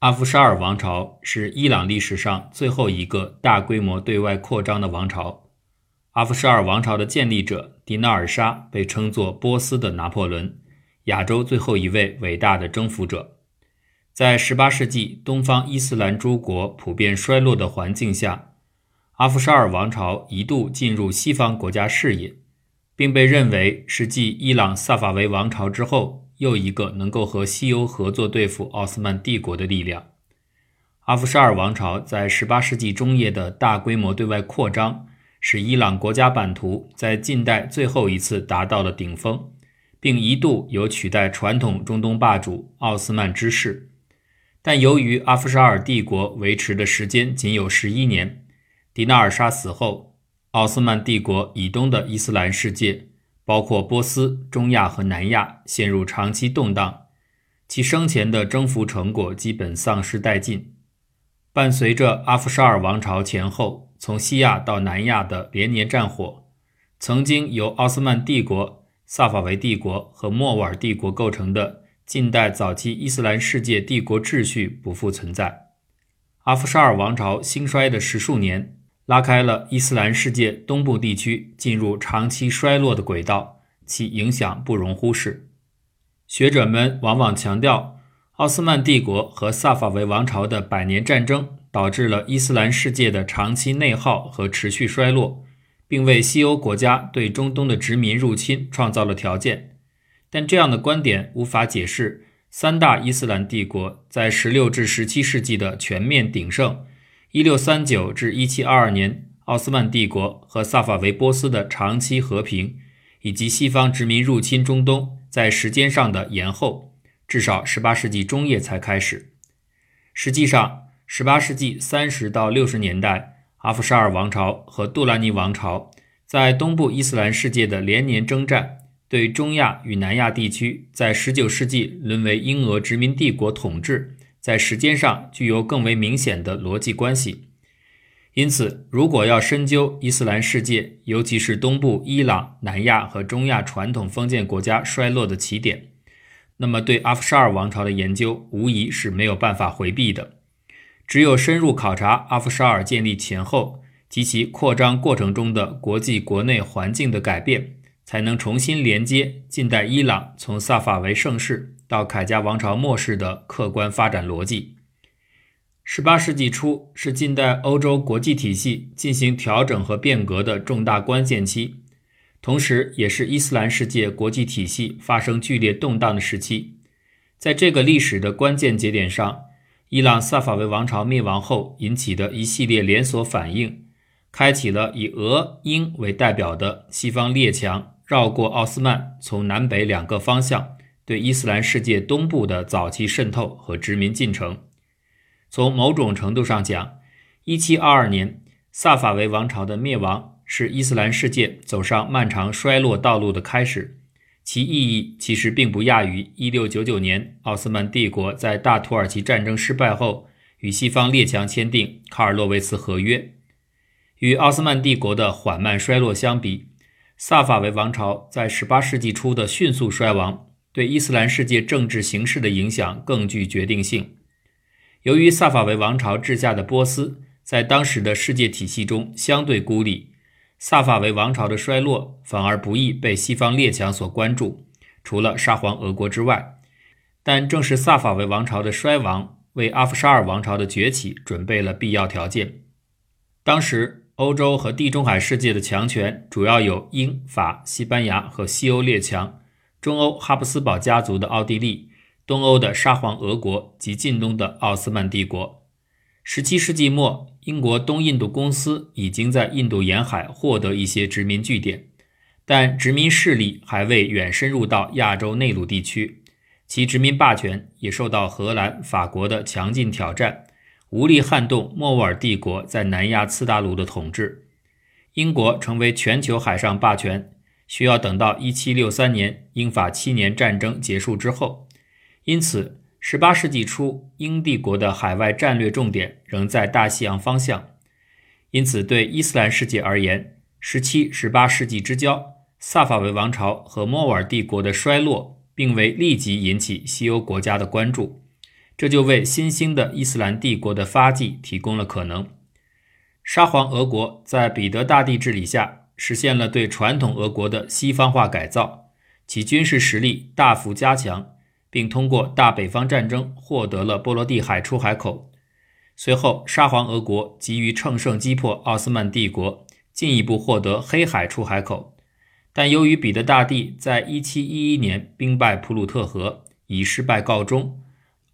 阿夫沙尔王朝是伊朗历史上最后一个大规模对外扩张的王朝。阿夫沙尔王朝的建立者迪纳尔沙被称作波斯的拿破仑，亚洲最后一位伟大的征服者。在18世纪东方伊斯兰诸国普遍衰落的环境下，阿夫沙尔王朝一度进入西方国家视野，并被认为是继伊朗萨法维王朝之后。又一个能够和西欧合作对付奥斯曼帝国的力量。阿夫沙尔王朝在18世纪中叶的大规模对外扩张，使伊朗国家版图在近代最后一次达到了顶峰，并一度有取代传统中东霸主奥斯曼之势。但由于阿夫沙尔帝国维持的时间仅有十一年，迪纳尔沙死后，奥斯曼帝国以东的伊斯兰世界。包括波斯、中亚和南亚陷入长期动荡，其生前的征服成果基本丧失殆尽。伴随着阿夫沙尔王朝前后从西亚到南亚的连年战火，曾经由奥斯曼帝国、萨法维帝国和莫瓦尔帝国构成的近代早期伊斯兰世界帝国秩序不复存在。阿夫沙尔王朝兴衰的十数年。拉开了伊斯兰世界东部地区进入长期衰落的轨道，其影响不容忽视。学者们往往强调，奥斯曼帝国和萨法维王朝的百年战争导致了伊斯兰世界的长期内耗和持续衰落，并为西欧国家对中东的殖民入侵创造了条件。但这样的观点无法解释三大伊斯兰帝国在16至17世纪的全面鼎盛。一六三九至一七二二年，奥斯曼帝国和萨法维波斯的长期和平，以及西方殖民入侵中东在时间上的延后，至少十八世纪中叶才开始。实际上，十八世纪三十到六十年代，阿夫沙尔王朝和杜兰尼王朝在东部伊斯兰世界的连年征战，对中亚与南亚地区在十九世纪沦为英俄殖民帝国统治。在时间上具有更为明显的逻辑关系，因此，如果要深究伊斯兰世界，尤其是东部伊朗、南亚和中亚传统封建国家衰落的起点，那么对阿夫沙尔王朝的研究无疑是没有办法回避的。只有深入考察阿夫沙尔建立前后及其扩张过程中的国际国内环境的改变，才能重新连接近代伊朗从萨法维盛世。到凯加王朝末世的客观发展逻辑。十八世纪初是近代欧洲国际体系进行调整和变革的重大关键期，同时也是伊斯兰世界国际体系发生剧烈动荡的时期。在这个历史的关键节点上，伊朗萨法维王朝灭亡后引起的一系列连锁反应，开启了以俄英为代表的西方列强绕过奥斯曼，从南北两个方向。对伊斯兰世界东部的早期渗透和殖民进程，从某种程度上讲，1722年萨法维王朝的灭亡是伊斯兰世界走上漫长衰落道路的开始。其意义其实并不亚于1699年奥斯曼帝国在大土耳其战争失败后与西方列强签订卡尔洛维茨合约。与奥斯曼帝国的缓慢衰落相比，萨法维王朝在18世纪初的迅速衰亡。对伊斯兰世界政治形势的影响更具决定性。由于萨法维王朝治下的波斯在当时的世界体系中相对孤立，萨法维王朝的衰落反而不易被西方列强所关注，除了沙皇俄国之外。但正是萨法维王朝的衰亡，为阿夫沙尔王朝的崛起准备了必要条件。当时，欧洲和地中海世界的强权主要有英法、西班牙和西欧列强。中欧哈布斯堡家族的奥地利，东欧的沙皇俄国及近东的奥斯曼帝国。十七世纪末，英国东印度公司已经在印度沿海获得一些殖民据点，但殖民势力还未远深入到亚洲内陆地区，其殖民霸权也受到荷兰、法国的强劲挑战，无力撼动莫卧尔帝国在南亚次大陆的统治。英国成为全球海上霸权。需要等到一七六三年英法七年战争结束之后，因此，十八世纪初英帝国的海外战略重点仍在大西洋方向。因此，对伊斯兰世界而言，十七、十八世纪之交，萨法维王朝和莫瓦尔帝国的衰落，并未立即引起西欧国家的关注。这就为新兴的伊斯兰帝国的发迹提供了可能。沙皇俄国在彼得大帝治理下，实现了对传统俄国的西方化改造，其军事实力大幅加强，并通过大北方战争获得了波罗的海出海口。随后，沙皇俄国急于乘胜击破奥斯曼帝国，进一步获得黑海出海口。但由于彼得大帝在1711年兵败普鲁特河，以失败告终，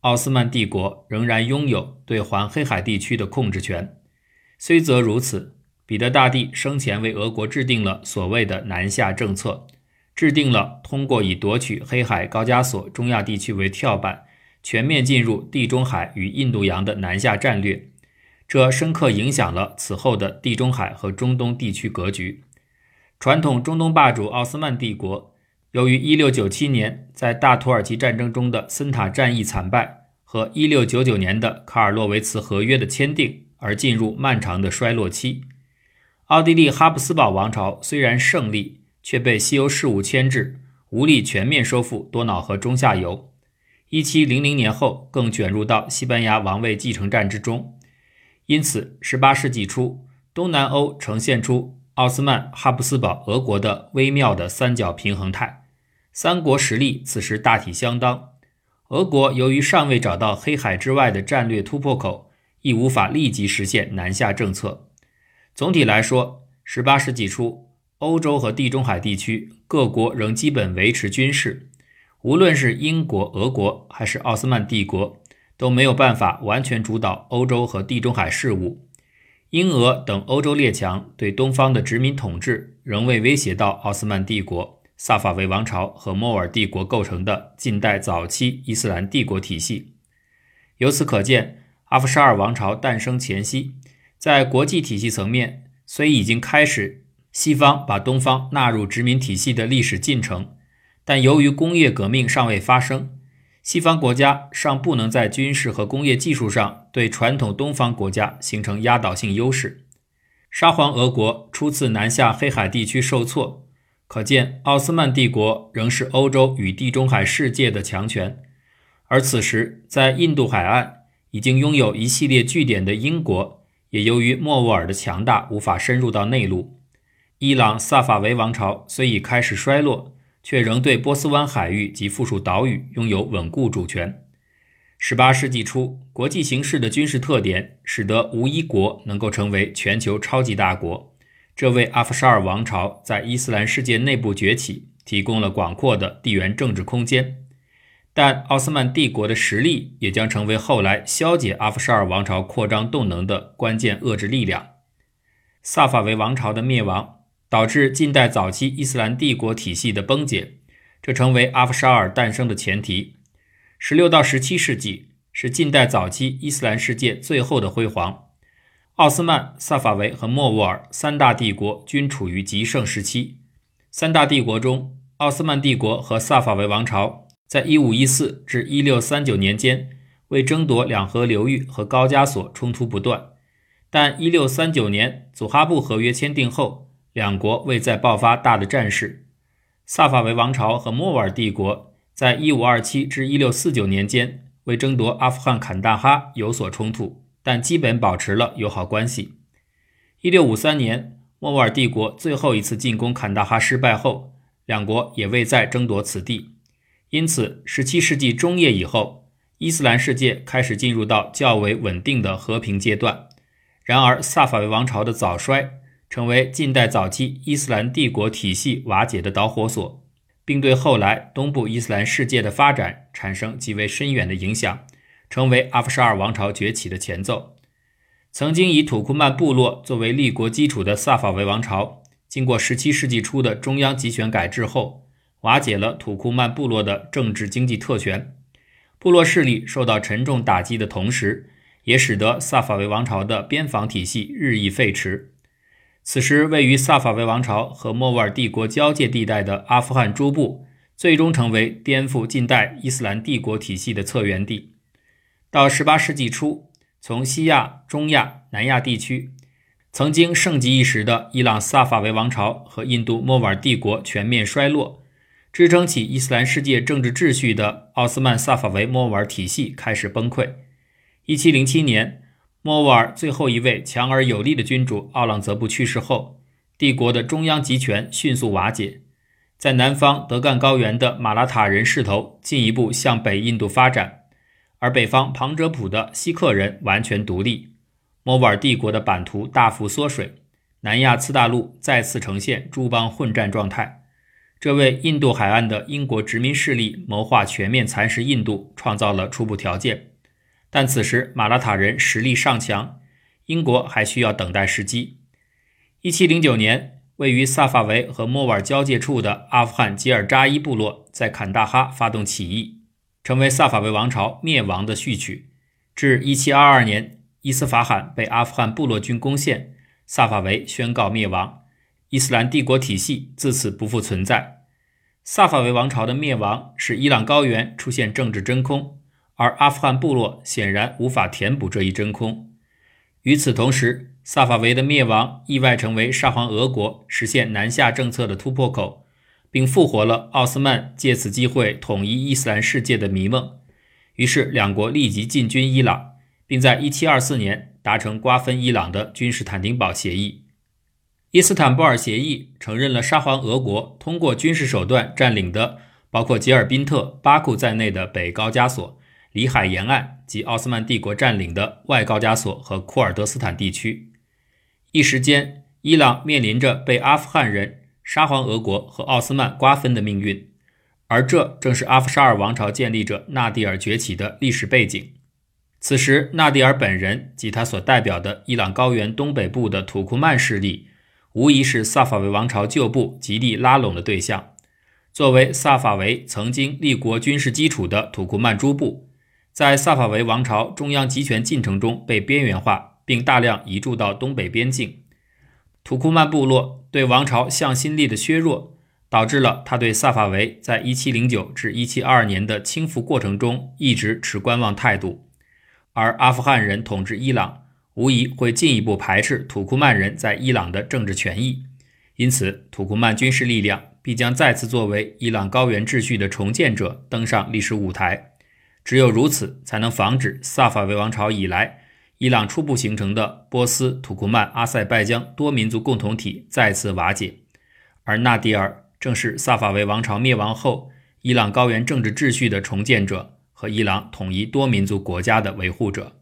奥斯曼帝国仍然拥有对环黑海地区的控制权。虽则如此，彼得大帝生前为俄国制定了所谓的南下政策，制定了通过以夺取黑海、高加索、中亚地区为跳板，全面进入地中海与印度洋的南下战略。这深刻影响了此后的地中海和中东地区格局。传统中东霸主奥斯曼帝国，由于1697年在大土耳其战争中的森塔战役惨败和1699年的卡尔洛维茨合约的签订。而进入漫长的衰落期。奥地利哈布斯堡王朝虽然胜利，却被西欧事务牵制，无力全面收复多瑙河中下游。一七零零年后，更卷入到西班牙王位继承战之中。因此，十八世纪初，东南欧呈现出奥斯曼、哈布斯堡、俄国的微妙的三角平衡态。三国实力此时大体相当。俄国由于尚未找到黑海之外的战略突破口。亦无法立即实现南下政策。总体来说，18世纪初，欧洲和地中海地区各国仍基本维持军事。无论是英国、俄国还是奥斯曼帝国，都没有办法完全主导欧洲和地中海事务。英俄等欧洲列强对东方的殖民统治，仍未威胁到奥斯曼帝国、萨法维王朝和莫尔帝国构成的近代早期伊斯兰帝国体系。由此可见。阿夫沙尔王朝诞生前夕，在国际体系层面虽已经开始西方把东方纳入殖民体系的历史进程，但由于工业革命尚未发生，西方国家尚不能在军事和工业技术上对传统东方国家形成压倒性优势。沙皇俄国初次南下黑海地区受挫，可见奥斯曼帝国仍是欧洲与地中海世界的强权，而此时在印度海岸。已经拥有一系列据点的英国，也由于莫卧儿的强大，无法深入到内陆。伊朗萨法维王朝虽已开始衰落，却仍对波斯湾海域及附属岛屿拥有稳固主权。18世纪初，国际形势的军事特点使得无一国能够成为全球超级大国，这为阿夫沙尔王朝在伊斯兰世界内部崛起提供了广阔的地缘政治空间。但奥斯曼帝国的实力也将成为后来消解阿夫沙尔王朝扩张动能的关键遏制力量。萨法维王朝的灭亡导致近代早期伊斯兰帝国体系的崩解，这成为阿夫沙尔诞生的前提。十六到十七世纪是近代早期伊斯兰世界最后的辉煌，奥斯曼、萨法维和莫卧儿三大帝国均处于极盛时期。三大帝国中，奥斯曼帝国和萨法维王朝。在1514至1639年间，为争夺两河流域和高加索冲突不断，但1639年祖哈布合约签订后，两国未再爆发大的战事。萨法维王朝和莫瓦尔帝国在1527至1649年间为争夺阿富汗坎大哈有所冲突，但基本保持了友好关系。1653年，莫瓦尔帝国最后一次进攻坎大哈失败后，两国也未再争夺此地。因此，17世纪中叶以后，伊斯兰世界开始进入到较为稳定的和平阶段。然而，萨法维王朝的早衰成为近代早期伊斯兰帝国体系瓦解的导火索，并对后来东部伊斯兰世界的发展产生极为深远的影响，成为阿夫沙尔王朝崛起的前奏。曾经以土库曼部落作为立国基础的萨法维王朝，经过17世纪初的中央集权改制后，瓦解了土库曼部落的政治经济特权，部落势力受到沉重打击的同时，也使得萨法维王朝的边防体系日益废弛。此时，位于萨法维王朝和莫卧儿帝国交界地带的阿富汗诸部，最终成为颠覆近代伊斯兰帝国体系的策源地。到18世纪初，从西亚、中亚、南亚地区，曾经盛极一时的伊朗萨法维王朝和印度莫瓦尔帝国全面衰落。支撑起伊斯兰世界政治秩序的奥斯曼萨法维摩瓦尔体系开始崩溃。1707年，摩瓦尔最后一位强而有力的君主奥朗泽布去世后，帝国的中央集权迅速瓦解。在南方德干高原的马拉塔人势头进一步向北印度发展，而北方旁遮普的锡克人完全独立，摩瓦尔帝国的版图大幅缩水，南亚次大陆再次呈现诸邦混战状态。这为印度海岸的英国殖民势力谋划全面蚕食印度创造了初步条件，但此时马拉塔人实力尚强，英国还需要等待时机。一七零九年，位于萨法维和莫瓦尔交界处的阿富汗吉尔扎伊部落在坎大哈发动起义，成为萨法维王朝灭亡的序曲。至一七二二年，伊斯法罕被阿富汗部落军攻陷，萨法维宣告灭亡。伊斯兰帝国体系自此不复存在。萨法维王朝的灭亡使伊朗高原出现政治真空，而阿富汗部落显然无法填补这一真空。与此同时，萨法维的灭亡意外成为沙皇俄国实现南下政策的突破口，并复活了奥斯曼借此机会统一伊斯兰世界的迷梦。于是，两国立即进军伊朗，并在1724年达成瓜分伊朗的君士坦丁堡协议。伊斯坦布尔协议承认了沙皇俄国通过军事手段占领的包括吉尔宾特、巴库在内的北高加索、里海沿岸及奥斯曼帝国占领的外高加索和库尔德斯坦地区。一时间，伊朗面临着被阿富汗人、沙皇俄国和奥斯曼瓜分的命运，而这正是阿夫沙尔王朝建立者纳迪尔崛起的历史背景。此时，纳迪尔本人及他所代表的伊朗高原东北部的土库曼势力。无疑是萨法维王朝旧部极力拉拢的对象。作为萨法维曾经立国军事基础的土库曼诸部，在萨法维王朝中央集权进程中被边缘化，并大量移驻到东北边境。土库曼部落对王朝向心力的削弱，导致了他对萨法维在1709至1722年的倾覆过程中一直持观望态度。而阿富汗人统治伊朗。无疑会进一步排斥土库曼人在伊朗的政治权益，因此土库曼军事力量必将再次作为伊朗高原秩序的重建者登上历史舞台。只有如此，才能防止萨法维王朝以来伊朗初步形成的波斯、土库曼、阿塞拜疆多民族共同体再次瓦解。而纳迪尔正是萨法维王朝灭亡后伊朗高原政治秩序的重建者和伊朗统一多民族国家的维护者。